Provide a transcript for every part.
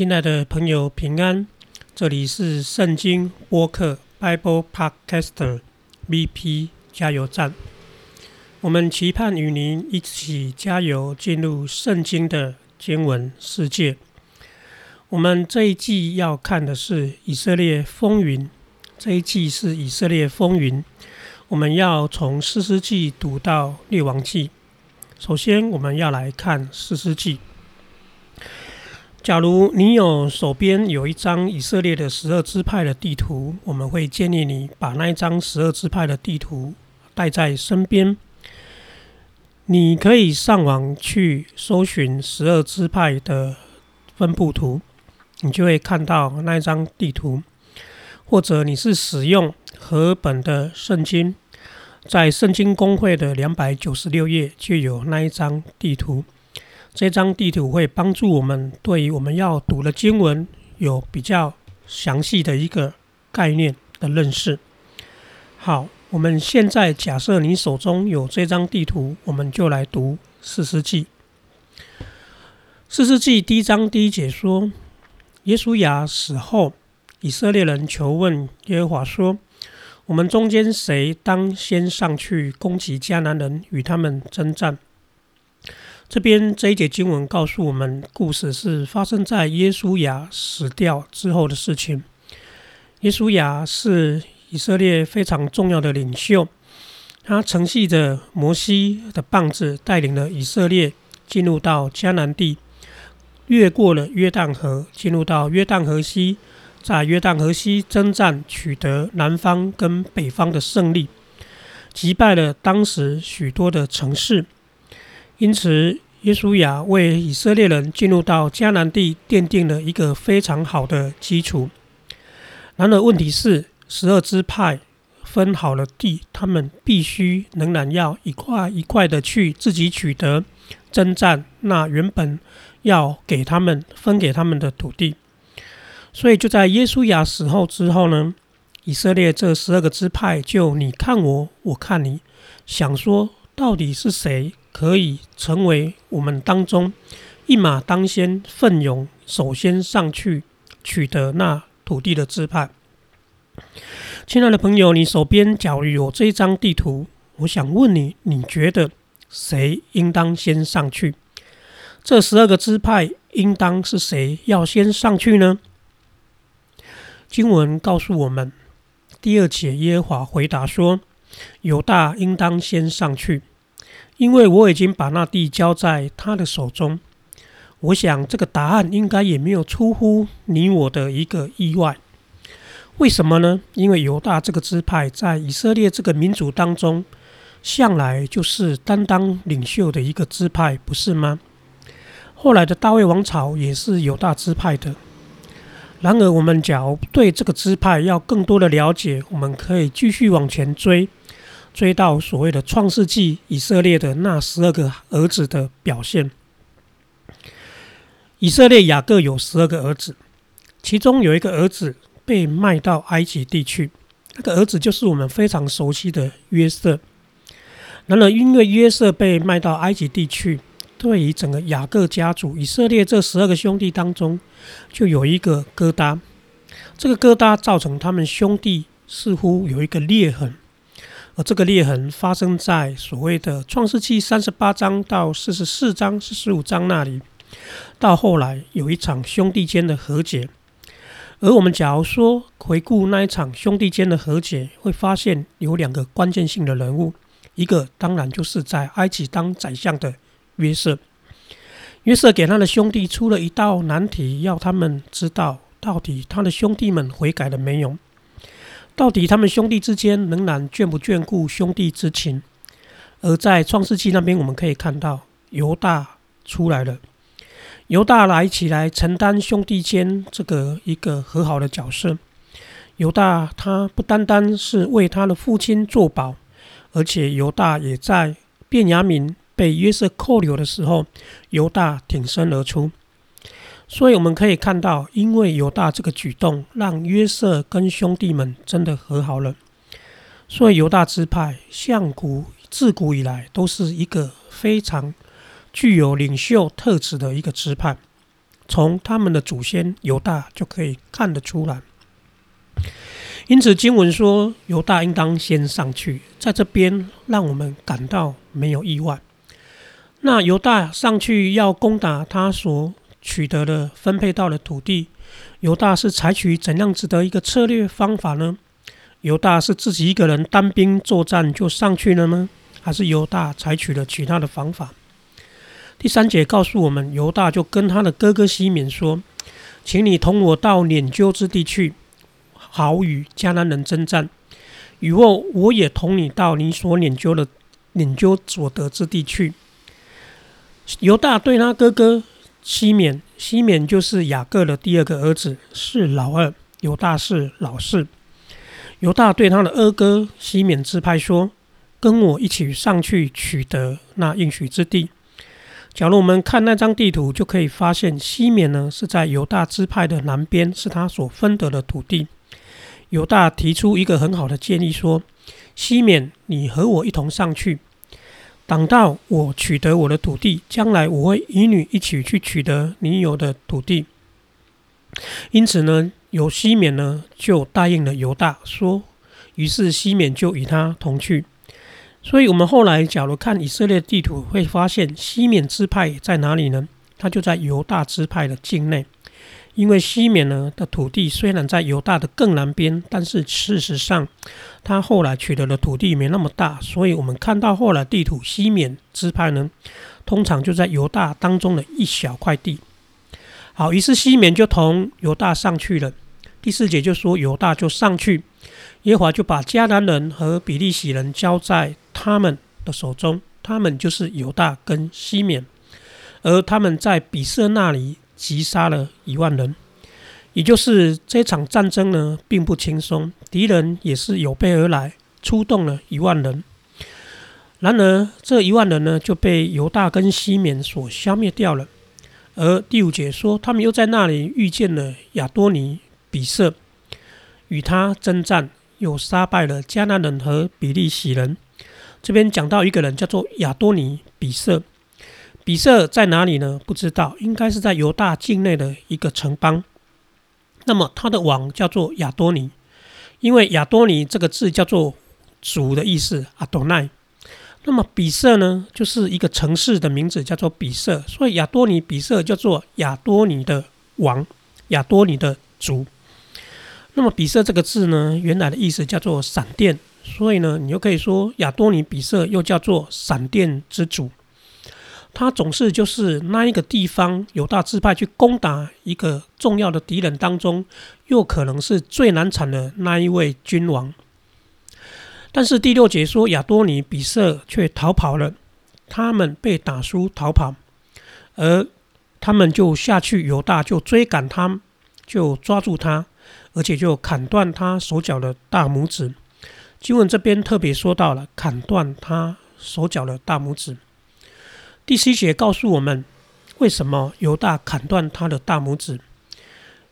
亲爱的朋友，平安！这里是圣经播客 Bible Podcaster BP 加油站。我们期盼与您一起加油，进入圣经的经文世界。我们这一季要看的是以色列风云。这一季是以色列风云。我们要从四世纪读到列王记。首先，我们要来看四世纪。假如你有手边有一张以色列的十二支派的地图，我们会建议你把那一张十二支派的地图带在身边。你可以上网去搜寻十二支派的分布图，你就会看到那一张地图。或者你是使用和本的圣经，在圣经公会的两百九十六页就有那一张地图。这张地图会帮助我们对于我们要读的经文有比较详细的一个概念的认识。好，我们现在假设你手中有这张地图，我们就来读四世纪。四世纪第一章第一节说：耶稣亚死后，以色列人求问耶和华说：“我们中间谁当先上去攻击迦南人，与他们征战？”这边这一节经文告诉我们，故事是发生在耶稣亚死掉之后的事情。耶稣亚是以色列非常重要的领袖，他承袭着摩西的棒子，带领了以色列进入到迦南地，越过了约旦河，进入到约旦河西，在约旦河西征战，取得南方跟北方的胜利，击败了当时许多的城市。因此，耶稣亚为以色列人进入到迦南地奠定了一个非常好的基础。然而，问题是十二支派分好了地，他们必须仍然要一块一块的去自己取得征战那原本要给他们分给他们的土地。所以，就在耶稣亚死后之后呢，以色列这十二个支派就你看我，我看你，想说到底是谁？可以成为我们当中一马当先、奋勇首先上去取得那土地的支派。亲爱的朋友，你手边假如有这张地图，我想问你：你觉得谁应当先上去？这十二个支派应当是谁要先上去呢？经文告诉我们，第二节耶和华回答说：“犹大应当先上去。”因为我已经把那地交在他的手中，我想这个答案应该也没有出乎你我的一个意外。为什么呢？因为犹大这个支派在以色列这个民族当中，向来就是担当领袖的一个支派，不是吗？后来的大卫王朝也是犹大支派的。然而，我们假如对这个支派要更多的了解，我们可以继续往前追。追到所谓的创世纪，以色列的那十二个儿子的表现。以色列雅各有十二个儿子，其中有一个儿子被卖到埃及地区，那个儿子就是我们非常熟悉的约瑟。然而，因为约瑟被卖到埃及地区，对于整个雅各家族、以色列这十二个兄弟当中，就有一个疙瘩。这个疙瘩造成他们兄弟似乎有一个裂痕。而这个裂痕发生在所谓的创世纪三十八章到四十四章、四十五章那里。到后来有一场兄弟间的和解。而我们假如说回顾那一场兄弟间的和解，会发现有两个关键性的人物，一个当然就是在埃及当宰相的约瑟。约瑟给他的兄弟出了一道难题，要他们知道到底他的兄弟们悔改了没有。到底他们兄弟之间仍然眷不眷顾兄弟之情？而在创世纪那边，我们可以看到犹大出来了，犹大来起来承担兄弟间这个一个和好的角色。犹大他不单单是为他的父亲作保，而且犹大也在便雅敏被约瑟扣留的时候，犹大挺身而出。所以我们可以看到，因为犹大这个举动，让约瑟跟兄弟们真的和好了。所以犹大支派，向古自古以来都是一个非常具有领袖特质的一个支派。从他们的祖先犹大就可以看得出来。因此，经文说犹大应当先上去，在这边让我们感到没有意外。那犹大上去要攻打他所取得了分配到的土地，犹大是采取怎样子的一个策略方法呢？犹大是自己一个人单兵作战就上去了吗？还是犹大采取了其他的方法？第三节告诉我们，犹大就跟他的哥哥西缅说：“请你同我到撵究之地去。”好与迦南人征战，以后我也同你到你所研究的研究所得之地去。犹大对他哥哥西缅，西缅就是雅各的第二个儿子，是老二；犹大是老四。犹大对他的二哥西缅支派说：“跟我一起上去取得那应许之地。”假如我们看那张地图，就可以发现西缅呢是在犹大支派的南边，是他所分得的土地。犹大提出一个很好的建议，说：“西缅，你和我一同上去，等到我取得我的土地，将来我会与你一起去取得你有的土地。”因此呢，有西缅呢就答应了犹大，说：“于是西缅就与他同去。”所以，我们后来假如看以色列地图，会发现西缅支派在哪里呢？他就在犹大支派的境内。因为西缅呢的土地虽然在犹大的更南边，但是事实上，他后来取得的土地没那么大，所以我们看到后来地图西缅支派呢，通常就在犹大当中的一小块地。好，于是西缅就同犹大上去了。第四节就说犹大就上去，耶和华就把迦南人和比利洗人交在他们的手中，他们就是犹大跟西缅，而他们在比色那里。击杀了一万人，也就是这场战争呢，并不轻松。敌人也是有备而来，出动了一万人。然而，这一万人呢，就被犹大跟西缅所消灭掉了。而第五节说，他们又在那里遇见了亚多尼比色，与他征战，又杀败了迦南人和比利洗人。这边讲到一个人，叫做亚多尼比色。比色在哪里呢？不知道，应该是在犹大境内的一个城邦。那么他的王叫做亚多尼，因为亚多尼这个字叫做主的意思，阿多奈。那么比色呢，就是一个城市的名字，叫做比色。所以亚多尼比色叫做亚多尼的王，亚多尼的主。那么比色这个字呢，原来的意思叫做闪电，所以呢，你又可以说亚多尼比色又叫做闪电之主。他总是就是那一个地方犹大支派去攻打一个重要的敌人当中，又可能是最难产的那一位君王。但是第六节说亚多尼比色却逃跑了，他们被打输逃跑，而他们就下去犹大就追赶他，就抓住他，而且就砍断他手脚的大拇指。经文这边特别说到了砍断他手脚的大拇指。第七节告诉我们，为什么犹大砍断他的大拇指？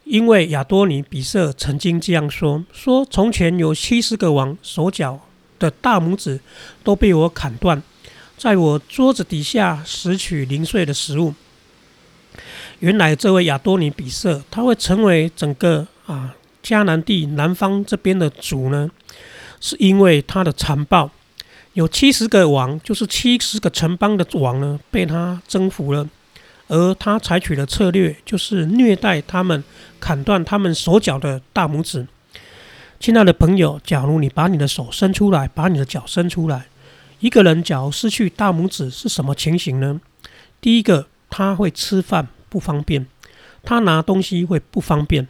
因为亚多尼比色曾经这样说：“说从前有七十个王手脚的大拇指都被我砍断，在我桌子底下拾取零碎的食物。”原来这位亚多尼比色他会成为整个啊迦南地南方这边的主呢，是因为他的残暴。有七十个王，就是七十个城邦的王呢，被他征服了。而他采取的策略就是虐待他们，砍断他们手脚的大拇指。亲爱的朋友，假如你把你的手伸出来，把你的脚伸出来，一个人脚失去大拇指是什么情形呢？第一个，他会吃饭不方便，他拿东西会不方便。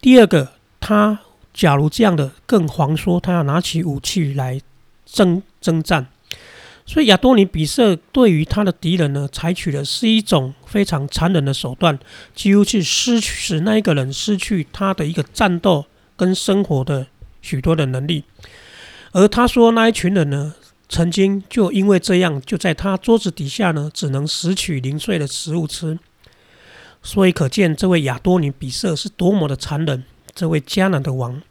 第二个，他假如这样的，更遑说他要拿起武器来。征征战，所以亚多尼比色对于他的敌人呢，采取的是一种非常残忍的手段，几乎去失去使那一个人失去他的一个战斗跟生活的许多的能力。而他说那一群人呢，曾经就因为这样，就在他桌子底下呢，只能拾取零碎的食物吃。所以可见这位亚多尼比色是多么的残忍，这位迦南的王。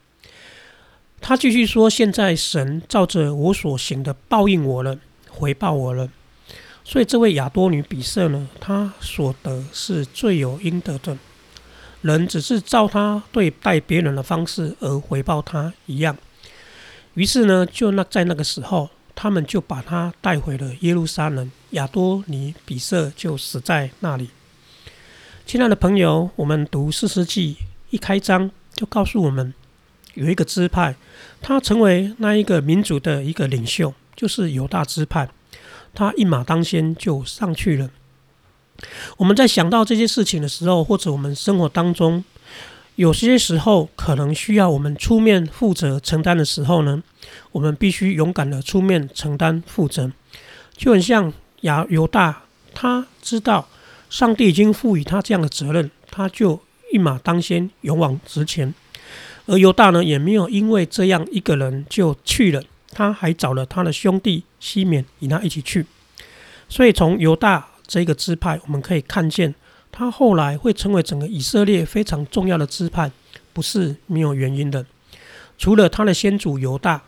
他继续说：“现在神照着我所行的报应我了，回报我了。”所以这位亚多女比色呢，她所得是罪有应得的，人只是照他对待别人的方式而回报他一样。于是呢，就那在那个时候，他们就把他带回了耶路撒冷，亚多尼比色就死在那里。亲爱的朋友，我们读四世纪一开章就告诉我们，有一个支派，他成为那一个民族的一个领袖，就是犹大支派，他一马当先就上去了。我们在想到这些事情的时候，或者我们生活当中。有些时候可能需要我们出面负责承担的时候呢，我们必须勇敢的出面承担负责。就很像亚犹大，他知道上帝已经赋予他这样的责任，他就一马当先，勇往直前。而犹大呢，也没有因为这样一个人就去了，他还找了他的兄弟西缅与他一起去。所以从犹大这个支派，我们可以看见。他后来会成为整个以色列非常重要的支派，不是没有原因的。除了他的先祖犹大，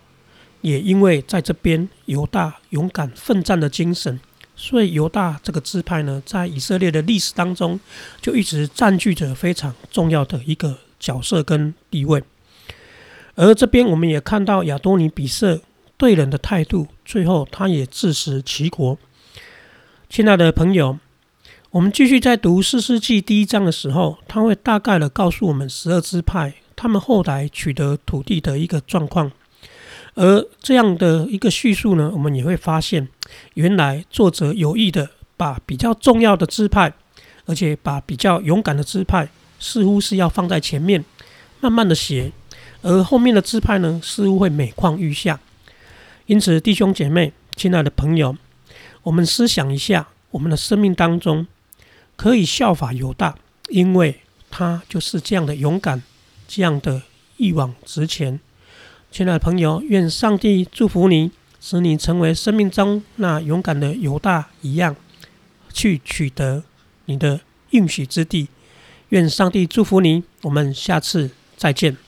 也因为在这边犹大勇敢奋战的精神，所以犹大这个支派呢，在以色列的历史当中，就一直占据着非常重要的一个角色跟地位。而这边我们也看到亚多尼比色对人的态度，最后他也自食其果。亲爱的朋友。我们继续在读四世纪第一章的时候，他会大概的告诉我们十二支派他们后来取得土地的一个状况。而这样的一个叙述呢，我们也会发现，原来作者有意的把比较重要的支派，而且把比较勇敢的支派，似乎是要放在前面，慢慢的写，而后面的支派呢，似乎会每况愈下。因此，弟兄姐妹，亲爱的朋友，我们思想一下，我们的生命当中。可以效法犹大，因为他就是这样的勇敢，这样的一往直前。亲爱的朋友，愿上帝祝福你，使你成为生命中那勇敢的犹大一样，去取得你的应许之地。愿上帝祝福你，我们下次再见。